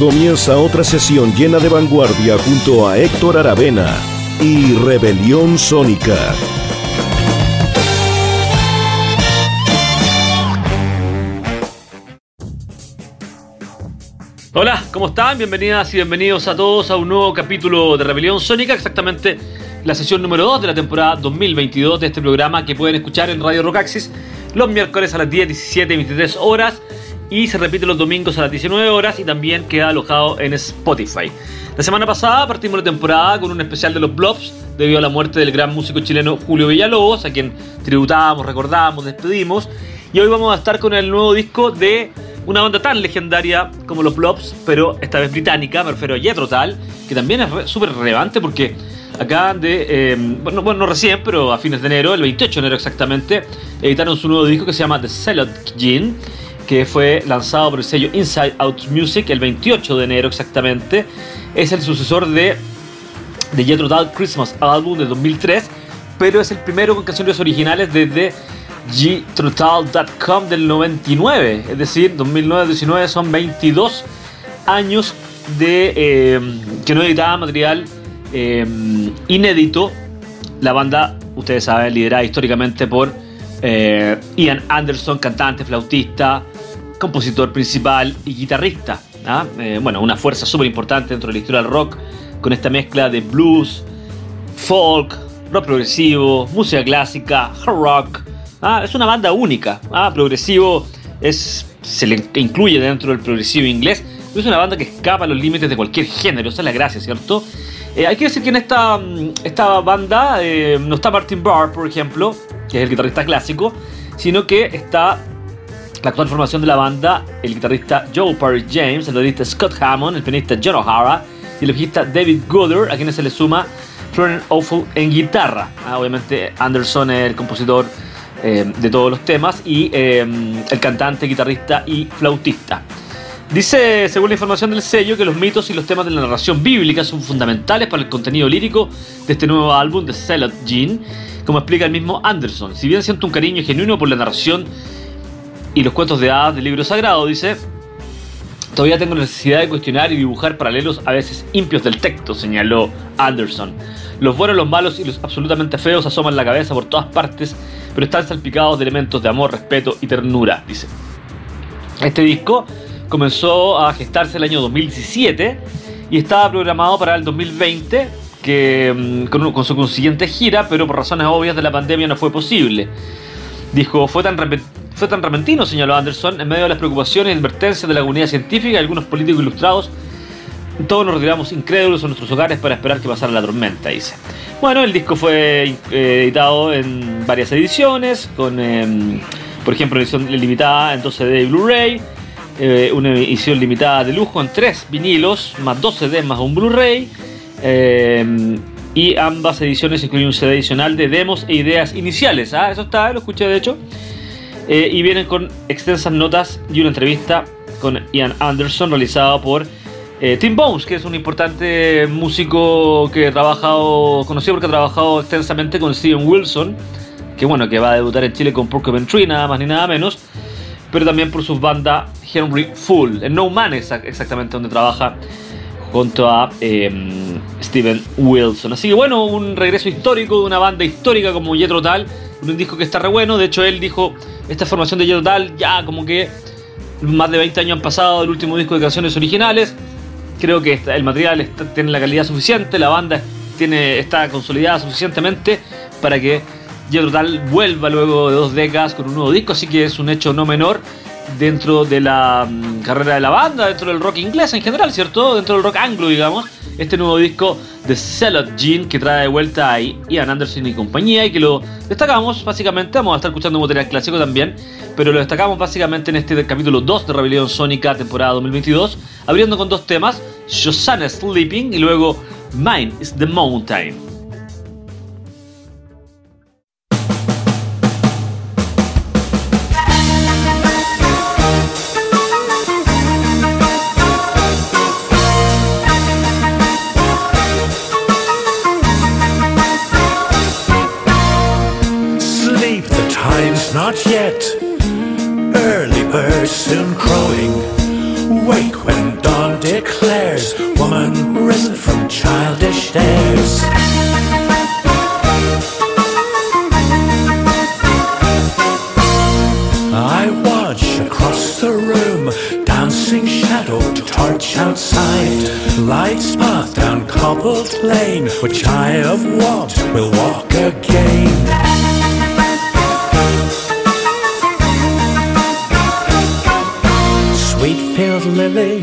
Comienza otra sesión llena de vanguardia junto a Héctor Aravena y Rebelión Sónica. Hola, ¿cómo están? Bienvenidas y bienvenidos a todos a un nuevo capítulo de Rebelión Sónica, exactamente la sesión número 2 de la temporada 2022 de este programa que pueden escuchar en Radio Rocaxis los miércoles a las 10, 17 y 23 horas y se repite los domingos a las 19 horas y también queda alojado en Spotify. La semana pasada partimos la temporada con un especial de los Blobs debido a la muerte del gran músico chileno Julio Villalobos, a quien tributábamos, recordábamos, despedimos. Y hoy vamos a estar con el nuevo disco de una banda tan legendaria como los Blobs, pero esta vez británica, me refiero a que también es súper relevante porque acaban de, eh, bueno, bueno, no recién, pero a fines de enero, el 28 de enero exactamente, editaron su nuevo disco que se llama The Celot Gene, que fue lanzado por el sello Inside Out Music el 28 de enero exactamente. Es el sucesor de, de Jethro Tull Christmas Album de 2003, pero es el primero con canciones originales desde gtrotal.com del 99, es decir, 2009-19 son 22 años de eh, que no editaba material eh, inédito. La banda, ustedes saben, liderada históricamente por eh, Ian Anderson, cantante, flautista, compositor principal y guitarrista. ¿ah? bueno, una fuerza súper importante dentro de la historia del rock, con esta mezcla de blues, folk, rock progresivo, música clásica, hard rock, Ah, es una banda única. Ah, progresivo es, se le incluye dentro del progresivo inglés. Es una banda que escapa a los límites de cualquier género. Esa es la gracia, ¿cierto? Eh, hay que decir que en esta, mm, esta banda eh, no está Martin Barr, por ejemplo, que es el guitarrista clásico, sino que está la actual formación de la banda, el guitarrista Joe Paris James, el baterista Scott Hammond, el pianista John O'Hara y el bajista David Gooder, a quienes se le suma Florian Awful en guitarra. Ah, obviamente Anderson es el compositor eh, de todos los temas y el cantante, guitarrista y flautista. Dice, según la información del sello, que los mitos y los temas de la narración bíblica son fundamentales para el contenido lírico de este nuevo álbum de Celot Jean, como explica el mismo Anderson. Si bien siento un cariño genuino por la narración y los cuentos de hadas del libro sagrado, dice, todavía tengo necesidad de cuestionar y dibujar paralelos a veces impios del texto, señaló Anderson. Los buenos, los malos y los absolutamente feos asoman la cabeza por todas partes, pero están salpicados de elementos de amor, respeto y ternura, dice. Este disco comenzó a gestarse el año 2017 y estaba programado para el 2020, que, mm, con, su consiguiente gira, pero por razones obvias de la pandemia no fue posible. Dijo, fue tan, fue tan repentino, señaló Anderson, en medio de las preocupaciones y advertencias de la comunidad científica y algunos políticos ilustrados todos nos retiramos incrédulos a nuestros hogares para esperar que pasara la tormenta, dice. Bueno, el disco fue eh, editado en varias ediciones, con, em, por ejemplo, edición limitada en 12 de Blu-ray, eh, una edición limitada de lujo en 3 vinilos, más 2 CDs más un Blu-ray. Em, y ambas ediciones incluyen un CD adicional de demos e ideas iniciales. Ah, eso está, lo escuché de hecho. Eh, y vienen con extensas notas y una entrevista con Ian Anderson realizada por eh, Tim Bones, que es un importante músico que ha trabajado, conocido porque ha trabajado extensamente con Steven Wilson, que bueno, que va a debutar en Chile con Porcupine Tree, nada más ni nada menos, pero también por su banda Henry Full, en No Man exactamente donde trabaja junto a em, Steven Wilson. Así que bueno, un regreso histórico de una banda histórica como Jethro Tull, un disco que está re bueno, de hecho él dijo, esta formación de Jethro Tull ya como que más de 20 años han pasado del último disco de canciones originales, Creo que el material tiene la calidad suficiente, la banda tiene, está consolidada suficientemente para que Jethro Tull vuelva luego de dos décadas con un nuevo disco, así que es un hecho no menor dentro de la mm, carrera de la banda, dentro del rock inglés en general, ¿cierto? Dentro del rock anglo, digamos. Este nuevo disco de Celot Jean que trae de vuelta a Ian Anderson y compañía y que lo destacamos básicamente. Vamos a estar escuchando material clásico también, pero lo destacamos básicamente en este capítulo 2 de Rebelión Sónica, temporada 2022, abriendo con dos temas: Shoshana Sleeping y luego Mine is the Mountain.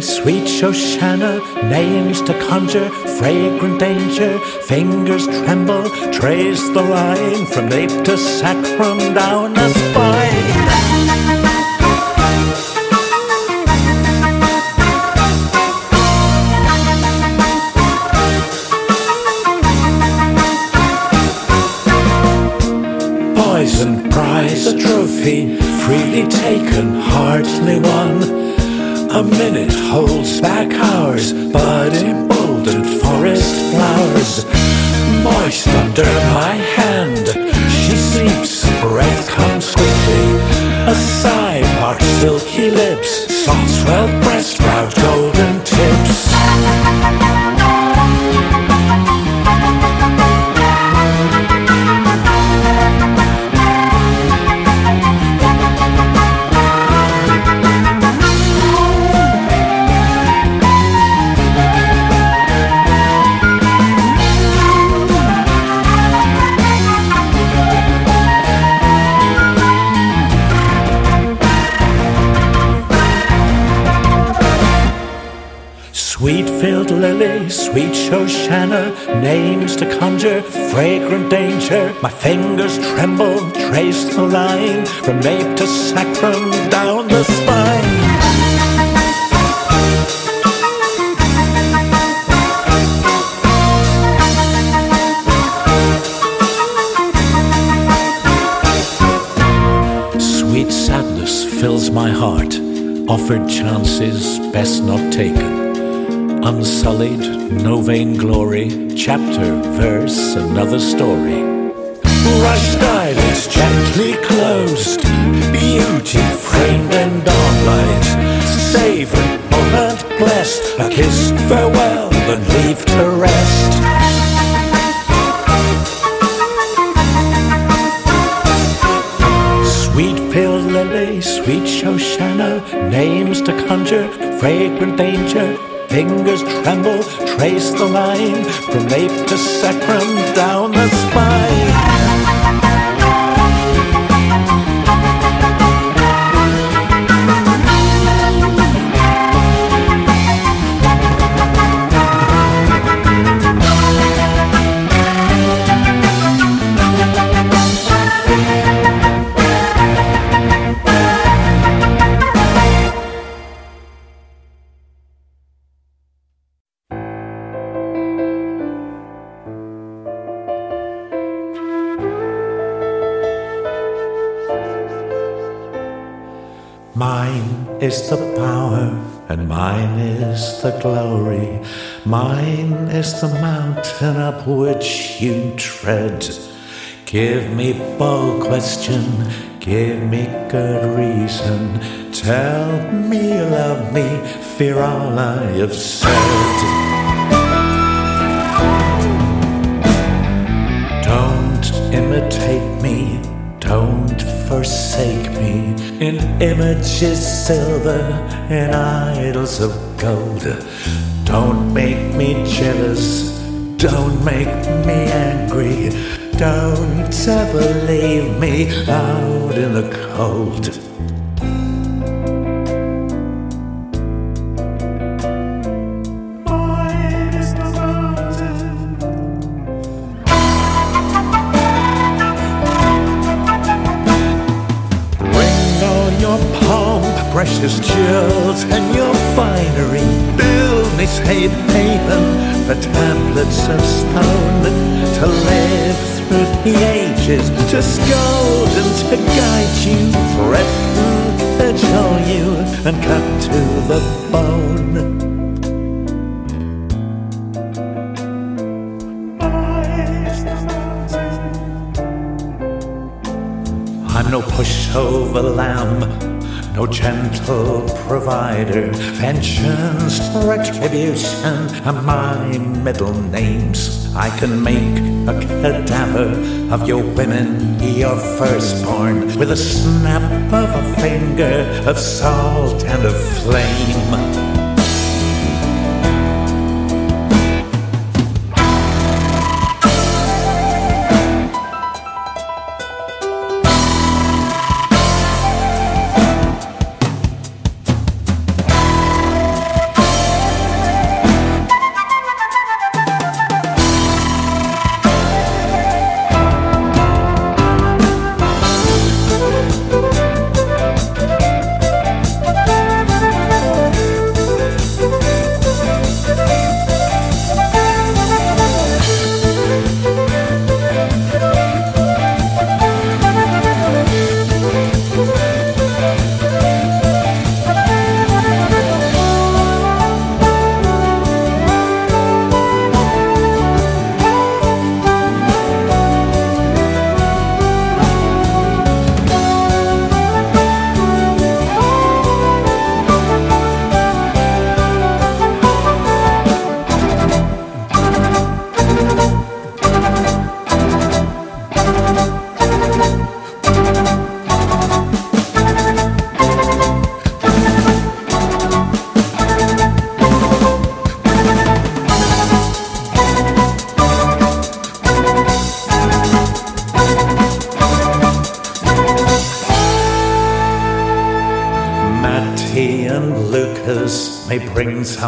Sweet Shoshana, names to conjure, fragrant danger, fingers tremble, trace the line from nape to sacrum down the spine. Poison prize, a trophy, freely taken, hardly won. A minute holds back hours, but emboldened forest flowers. Moist under my hand, she sleeps, breath comes quickly. A sigh parts silky lips, soft swelled breast, lily, sweet Shoshana, names to conjure, fragrant danger. My fingers tremble, trace the line from nape to sacrum down the spine. Sweet sadness fills my heart, offered chances best not taken unsullied, no vain glory, chapter, verse, another story. Rushed eyelids gently closed, beauty framed in dawnlight, savory moment blessed, a kiss farewell and leave to rest. Sweet pale lily, sweet Shoshana, names to conjure, fragrant danger, Fingers tremble, trace the line from nape to sacrum down the spine. The mountain up which you tread. Give me bold question, give me good reason. Tell me love me, fear all I have said. In images silver and idols of gold. Don't make me jealous, don't make me angry, don't ever leave me out in the cold. And cut to the bone. I'm no pushover lamb, no gentle provider. Vengeance, retribution are my middle names. I can make a cadaver of your women, your firstborn, with a snap of a finger of salt and of flame.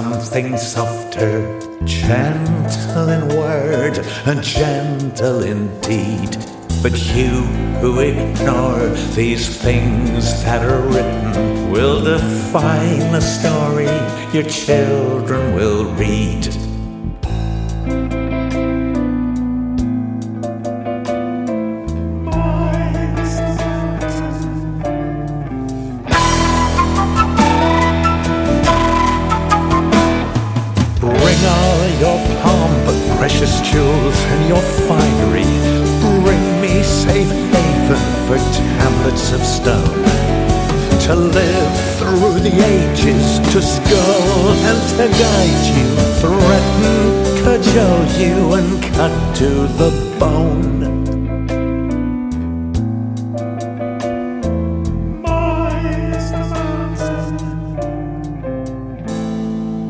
Something softer, gentle in word and gentle in deed. But you who ignore these things that are written will define the story your children will read. To the bone.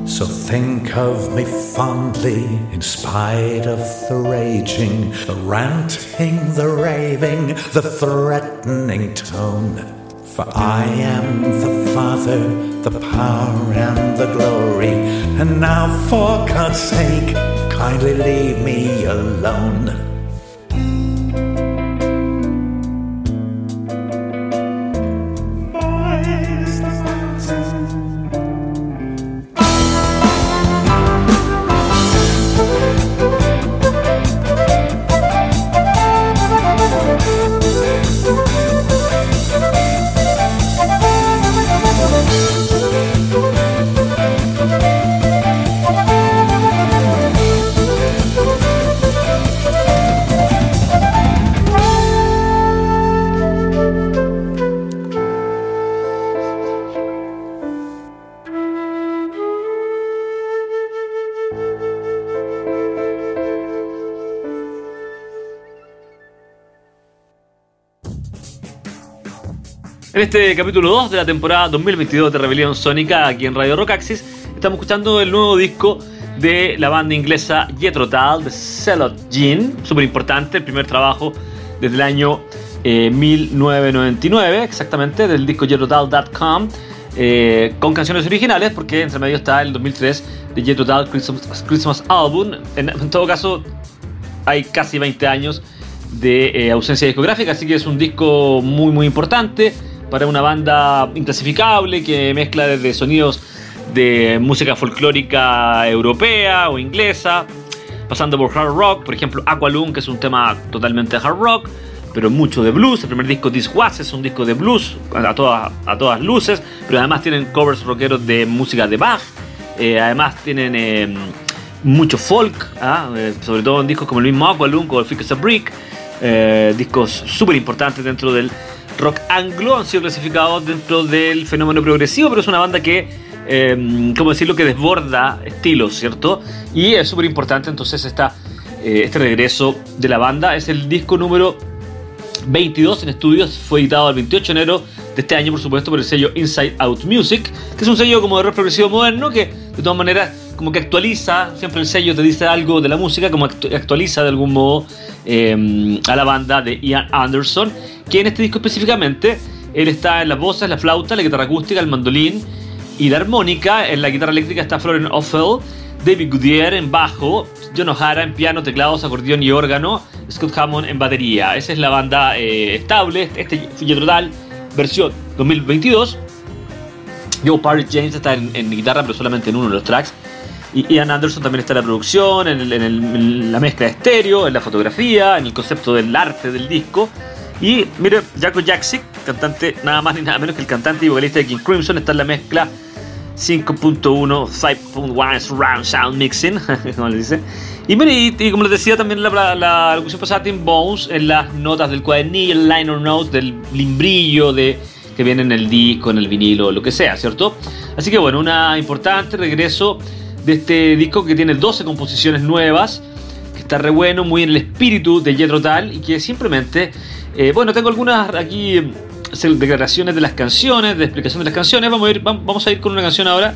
So think of me fondly, in spite of the raging, the ranting, the raving, the threatening tone. For I am the Father, the power and the glory, and now for God's sake, kindly leave me alone. En este capítulo 2 de la temporada 2022 de Rebelión Sónica, aquí en Radio Rockaxis, estamos escuchando el nuevo disco de la banda inglesa Jethro Tull, de Celot Jean, súper importante, el primer trabajo desde el año 1999, eh, exactamente, del disco JethroTull.com, eh, con canciones originales, porque entre medio está el 2003 de Jethro Tull Christmas, Album. En, todo caso, hay casi 20 años de eh, ausencia discográfica, así que es un disco muy, muy importante para una banda inclasificable que mezcla desde sonidos de música folclórica europea o inglesa, pasando por hard rock, por ejemplo Aqualung, que es un tema totalmente hard rock, pero mucho de blues. El primer disco This Was es un disco de blues a todas, a todas luces, pero además tienen covers rockeros de música de Bach, eh, además tienen eh, mucho folk, ¿ah? eh, sobre todo en discos como el mismo Aqualung o el Fix a Brick, discos súper importantes dentro del rock anglo, han sido clasificados dentro del fenómeno progresivo, pero es una banda que eh, ¿cómo decirlo?, que desborda estilos, ¿cierto? Y es súper importante entonces esta, este regreso de la banda. Es el disco número 22 en estudios, fue editado el 28 de enero de este año, por supuesto, por el sello Inside Out Music, que es un sello como de rock progresivo moderno que de todas maneras como que actualiza, siempre el sello te dice algo de la música, como actualiza de algún modo em, a la banda de Ian Anderson, que en este disco específicamente él está en las voces, la flauta, la guitarra acústica, el mandolín y la armónica. En la guitarra eléctrica está Florian Offel, David Goodyear en bajo, John O'Hara en piano, teclados, acordeón y órgano, Scott Hammond en batería. Esa es la banda eh, estable, este total versión 2022. Joe Parry James está en, guitarra, pero solamente en uno de los tracks. Y Ian Anderson también está en la producción, en, la mezcla de estéreo, en la fotografía, en el concepto del arte del disco. Y mire, Jaco Jaksic, cantante nada más ni nada menos que el cantante y vocalista de King Crimson, está en la mezcla 5.1, 5.1 Surround Sound Mixing, como dice. Y, y, como les decía también la, la, locución pasada, Tim Bones en las notas del cuadernillo, el liner notes, del limbrillo de, que viene en el disco, en el vinilo, lo que sea, ¿cierto? Así que bueno, una importante regreso de este disco que tiene 12 composiciones nuevas, que está re bueno, muy en el espíritu de Jethro Tull y que simplemente, eh, bueno, tengo algunas aquí declaraciones de las canciones, de explicación de las canciones. Vamos a ir, vamos a ir con una canción ahora.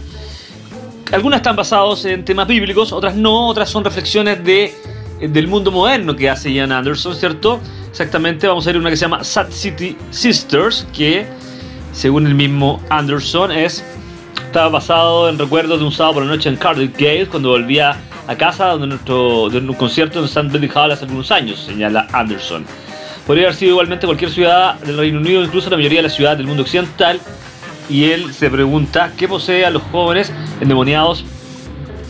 Algunas están basadas en temas bíblicos, otras no, otras son reflexiones de, del mundo moderno que hace Ian Anderson, ¿cierto? Exactamente, vamos a ir una que se llama Sad City Sisters, que según el mismo Anderson es estaba basado en recuerdos de un sábado por la noche en Cardiff Gate cuando volvía a casa de, nuestro, de un concierto en St. Benedict Hall hace algunos años, señala Anderson. Podría haber sido igualmente cualquier ciudad del Reino Unido, incluso la mayoría de las ciudades del mundo occidental. Y él se pregunta qué posee a los jóvenes endemoniados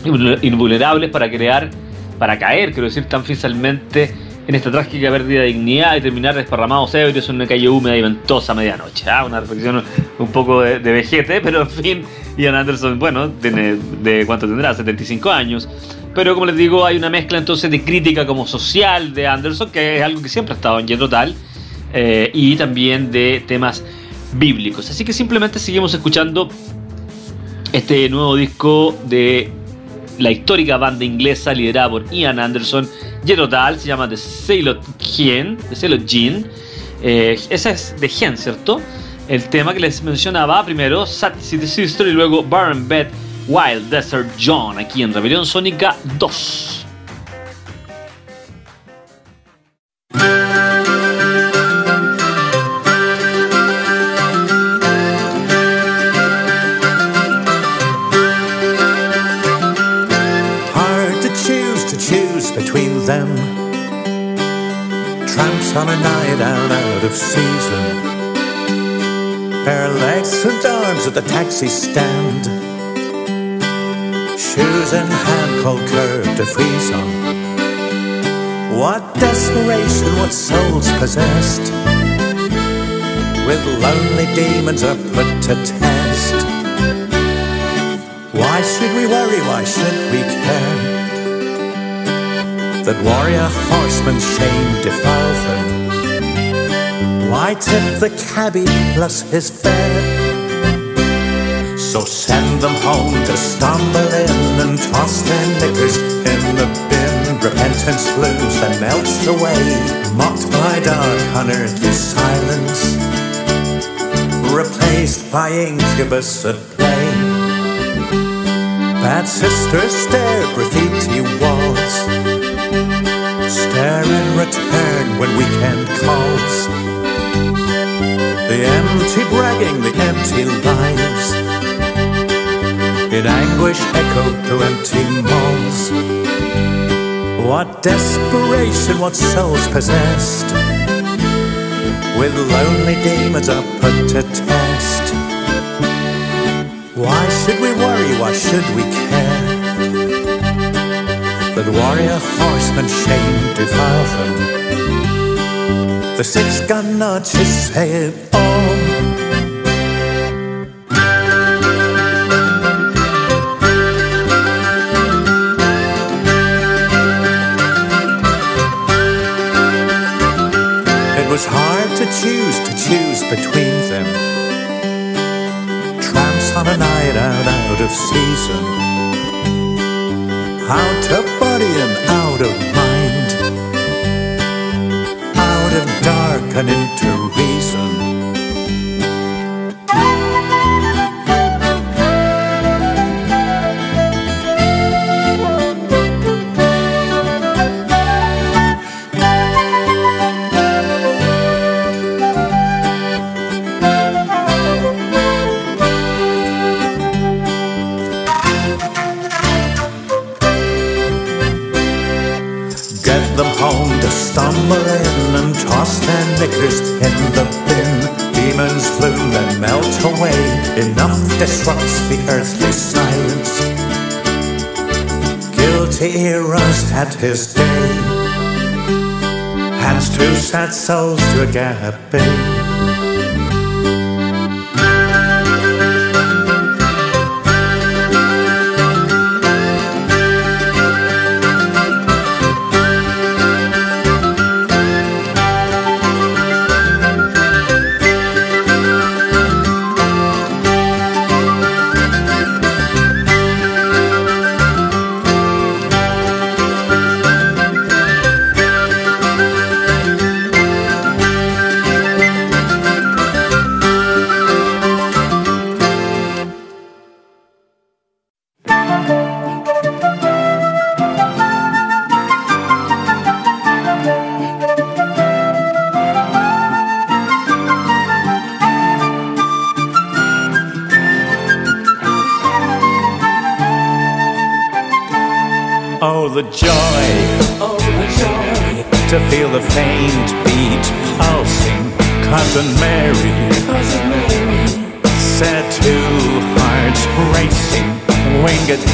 invulnerables para crear, para caer, quiero decir, tan fácilmente en esta trágica pérdida de dignidad y terminar desparramados ebrios en una calle húmeda y ventosa a medianoche. Ah, una reflexión un poco de, vejete, pero en fin, Ian Anderson, bueno, tiene, ¿de cuánto tendrá? 75 años. Pero como les digo, hay una mezcla entonces de crítica como social de Anderson, que es algo que siempre ha estado en Yendo Tal, eh, y también de temas bíblicos. Así que simplemente seguimos escuchando este nuevo disco de la histórica banda inglesa liderada por Ian Anderson, Tal, se llama The Sailor Gen, The Sailor. Eh, es de Gen, ¿cierto? El tema que les mencionaba primero, Sad City Sister, y luego Burn Bed Wild Desert John aquí en Rebelión Sónica 2. On a night out out of season. Bare legs and arms at the taxi stand shoes in hand, cold curve to freeze on. What desperation, what souls possessed, with lonely demons are put to test. Why should we worry? Why should we care? That warrior horseman's shame defile them. Why tip the cabbie plus his fare? So send them home to stumble in and toss their knickers in the bin. Repentance blooms and melts away, mocked by dark unearthly silence, replaced by incubus at play. Bad sisters stare graffiti stare in return when weekend calls. The empty bragging, the empty lies, in anguish echoed to empty malls. What desperation, what souls possessed, with lonely demons are put to test. Why should we worry? Why should we care? That warrior horsemen shame defile them. The six gun notches say it all. It was hard to choose, to choose between them. Tramps on a night out, out of season. Body and out of mind. Out of dark and into disrupts the earthly silence. Guilty eras had his day. Hands two sad souls to a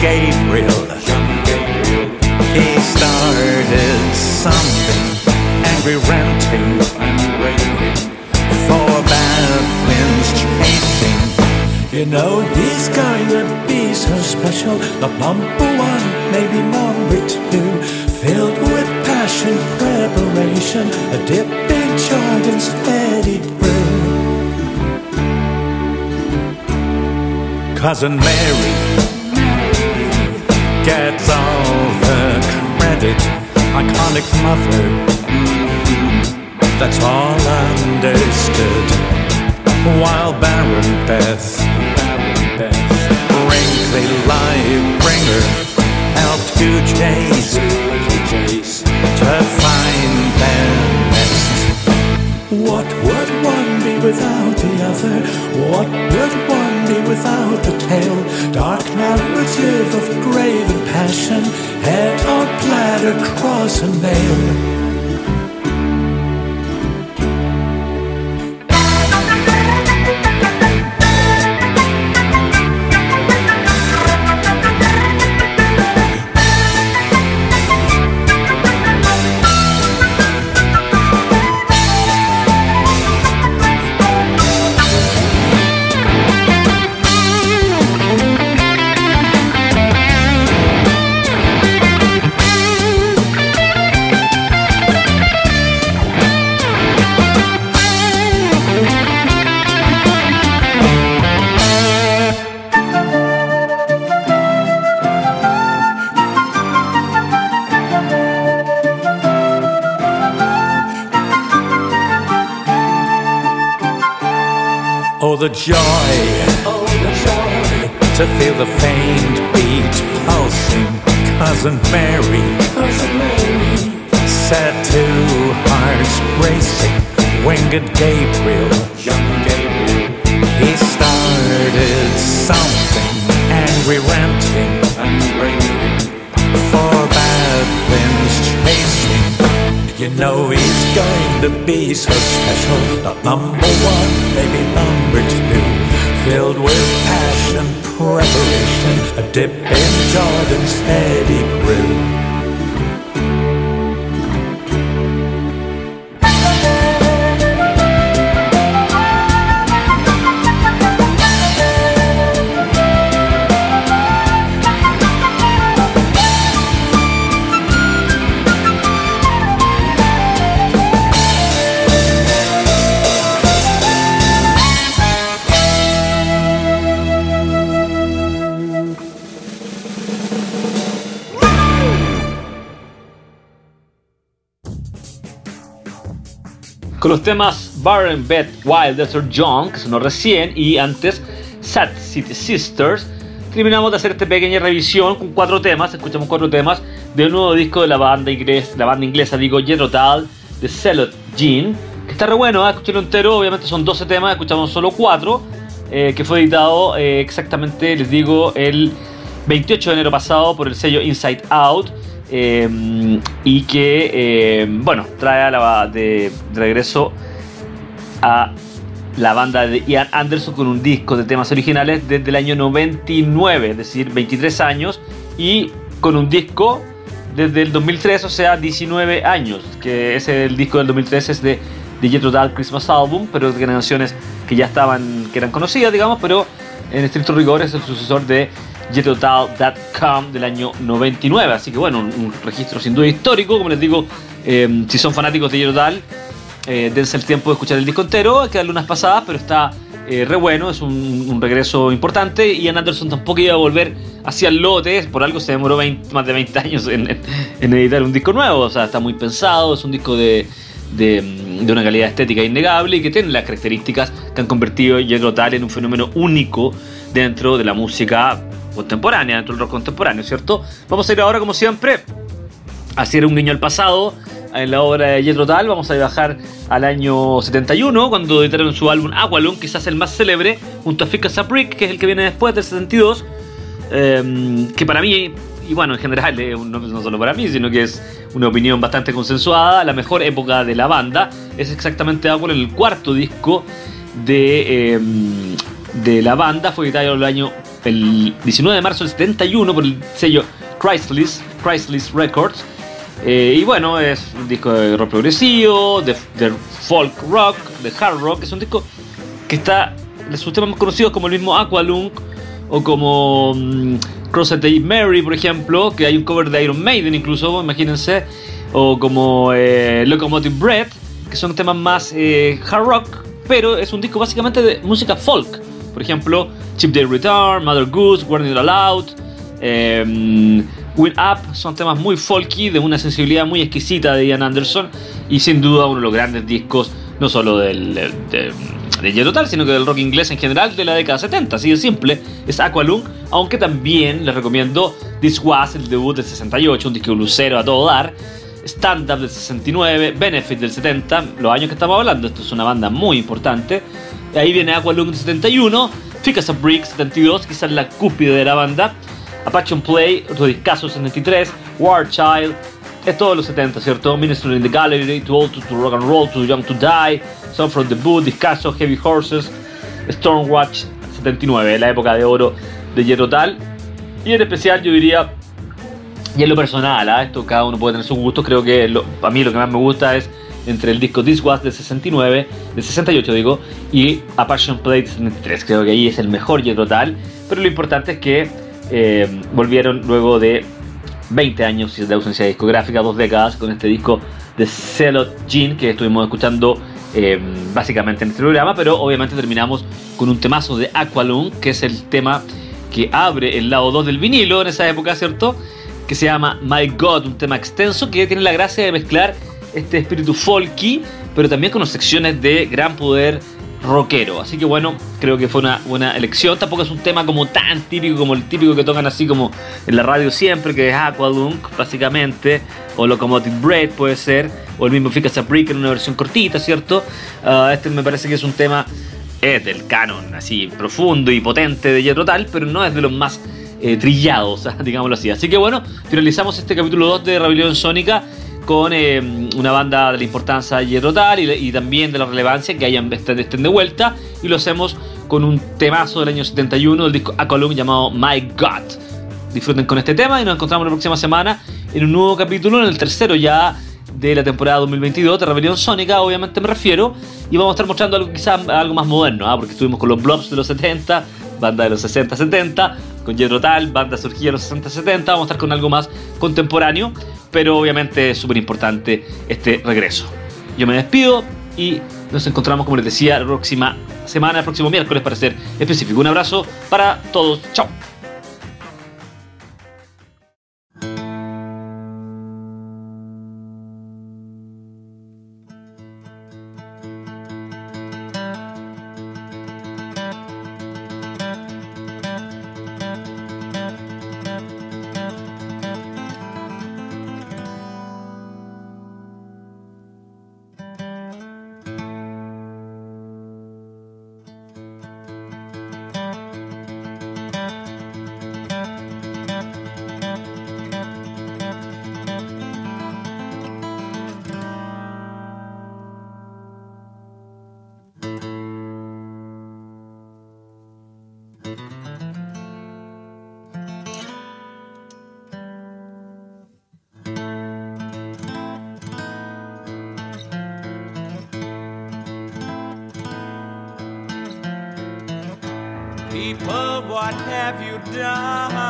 Gabriel. He started something. Angry ranting. For bad winds chasing. You know going to be so special. The number one, maybe number two. Filled with passion, preparation, a dip in joy and steady brew. Cousin Mary gets all the credit. Iconic mother, mm-hmm. that's all understood. While Baron Beth, wrinkly live bringer, helped two Jays to find their nest. What would one be without the other? What would one be without the tale? Dark narrative of grave and passion, head on platter, cross and nail. The joy. Oh, the joy. To feel the faint beat pulsing. Cousin Mary. Cousin Mary. Set two hearts racing. Winged Gabriel. Young Gabriel. He started something. Angry ranting. Angry. You know he's going to be so special. Not number one, maybe number two. Filled with passion, preparation, a dip in Jordan's heady brew. Los temas Barren Bed Wild Desert Young, que sonó recién, y antes Sad City Sisters. Terminamos de hacer esta pequeña revisión con cuatro temas, escuchamos cuatro temas de un nuevo disco de la banda, inglesa, la banda inglesa, digo, Jethro Tull, de Celot Jean, que está re bueno, ¿eh? escucharlo entero, obviamente son 12 temas, escuchamos solo cuatro, eh, que fue editado eh, exactamente, les digo, el 28 de enero pasado por el sello Inside Out. Em, y que, em, bueno, trae de, regreso a la banda de Ian Anderson con un disco de temas originales desde el año 99, es decir, 23 años, y con un disco desde el 2003, o sea, 19 años, que es el disco del 2003, es de, de Jethro Tull Christmas Album, pero de canciones que ya estaban, que eran conocidas, digamos, pero en estricto rigor es el sucesor de jetotal.com del año 99. Así que bueno, un, registro sin duda histórico. Como les digo, em, si son fanáticos de Jetotal, eh, dense el tiempo de escuchar el disco entero. Hay que pasadas, pero está eh, re bueno. Es un, regreso importante. Ian Anderson tampoco iba a volver hacia el lote. Por algo se demoró más de 20 años en, editar un disco nuevo. O sea, está muy pensado. Es un disco de, de, una calidad estética innegable y que tiene las características que han convertido Jethro en un fenómeno único dentro de la música contemporánea, dentro del rock contemporáneo, ¿cierto? Vamos a ir ahora, como siempre, a hacer un guiño al pasado en la obra de Jethro Tull. Vamos a bajar al año 71, cuando editaron su álbum Aqualung, quizás el más célebre, junto a Fika Sabrick, que es el que viene después del 72, em, que para mí, y bueno, en general, no, solo para mí, sino que es una opinión bastante consensuada, la mejor época de la banda es exactamente Aqualung, el cuarto disco de, em, de la banda, fue editado el año el 19 de marzo del 71 por el sello Chryslis, Chryslis Records. Eh, y bueno, es un disco de rock progresivo, de, folk rock, de hard rock. Es un disco que está de sus temas más conocidos como el mismo Aqualung o como um, Crossed Mary, por ejemplo, que hay un cover de Iron Maiden incluso, imagínense, o como eh, Locomotive Bread, que son temas más eh, hard rock, pero es un disco básicamente de música folk. Por ejemplo, Chip Day Return, Mother Goose, Warning It Aloud, eh, Win Up, son temas muy folky, de una sensibilidad muy exquisita de Ian Anderson y sin duda uno de los grandes discos, no solo del, de, de sino que del rock inglés en general de la década 70, así de simple, es Aqualung, aunque también les recomiendo This Was, el debut del 68, un disco lucero a todo dar, Stand Up del 69, Benefit del 70, los años que estamos hablando, esto es una banda muy importante, ahí viene Aqualung del 71, Ficas of Brick 72, quizás la cúspide de la banda, Apache on Play, otro discazo 73, War Child, es todo los 70, ¿cierto? Minister in the Gallery, Too Old to, Rock and Roll, Too Young to Die, Song from the Boot, Discaso, Heavy Horses, Stormwatch 79, la época de oro de Jethro Y en especial yo diría, y en lo personal, ¿ah? esto cada uno puede tener su gusto, creo que a mí lo que más me gusta es entre el disco This Was de 69, de 68 digo, y A Passion Play de 73. Creo que ahí es el mejor y total, pero lo importante es que eh, volvieron luego de 20 años de ausencia discográfica, dos décadas, con este disco de Celot Jean que estuvimos escuchando eh, básicamente en este programa, pero obviamente terminamos con un temazo de Aqualung, que es el tema que abre el lado 2 del vinilo en esa época, ¿cierto? Que se llama My God, un tema extenso que tiene la gracia de mezclar este espíritu folky, pero también con secciones de gran poder rockero. Así que bueno, creo que fue una buena elección. Tampoco es un tema como tan típico como el típico que tocan así como en la radio siempre, que es Aqualung, básicamente, o Locomotive Bread puede ser, o el mismo Ficas Brick en una versión cortita, ¿cierto? Ah, este me parece que es un tema del canon, así profundo y potente de Jethro Tull, pero no es de los más eh, trillados, digámoslo así. Así que bueno, finalizamos este capítulo 2 de Rebelión Sónica con eh, una banda de la importancia de Tal y, también de la relevancia que hayan estén, estén de vuelta. Y lo hacemos con un temazo del año 71 del disco A Column llamado My God. Disfruten con este tema y nos encontramos la próxima semana en un nuevo capítulo, en el tercero ya de la temporada 2022 de Rebelión Sónica, obviamente me refiero, y vamos a estar mostrando algo quizás algo más moderno, ¿ah? porque estuvimos con los Blobs de los 70, banda de los 60-70, con Jedro Tal, banda surgida de los 60-70, vamos a estar con algo más contemporáneo, pero obviamente es súper importante este regreso. Yo me despido y nos encontramos, como les decía, la próxima semana, el próximo miércoles para ser específico. Un abrazo para todos, chao. die.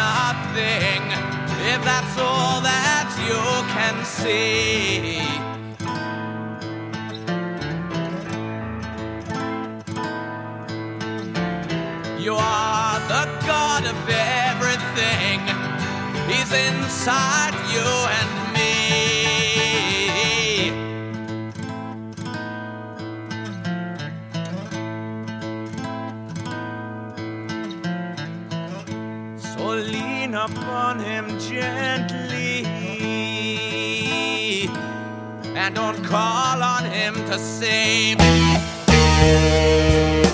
Nothing, if that's all that you can see. You are the God of everything, He's inside you and upon him gently and don't call on him to save. You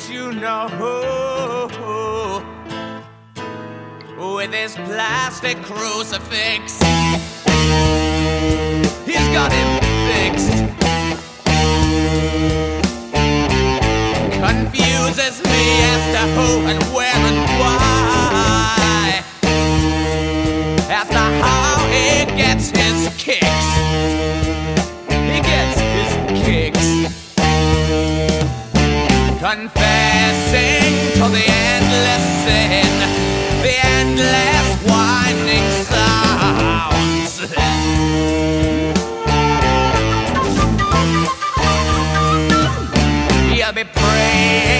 Image you know. With his plastic crucifix, he's got him fixed. Confuses me as to who and where be praying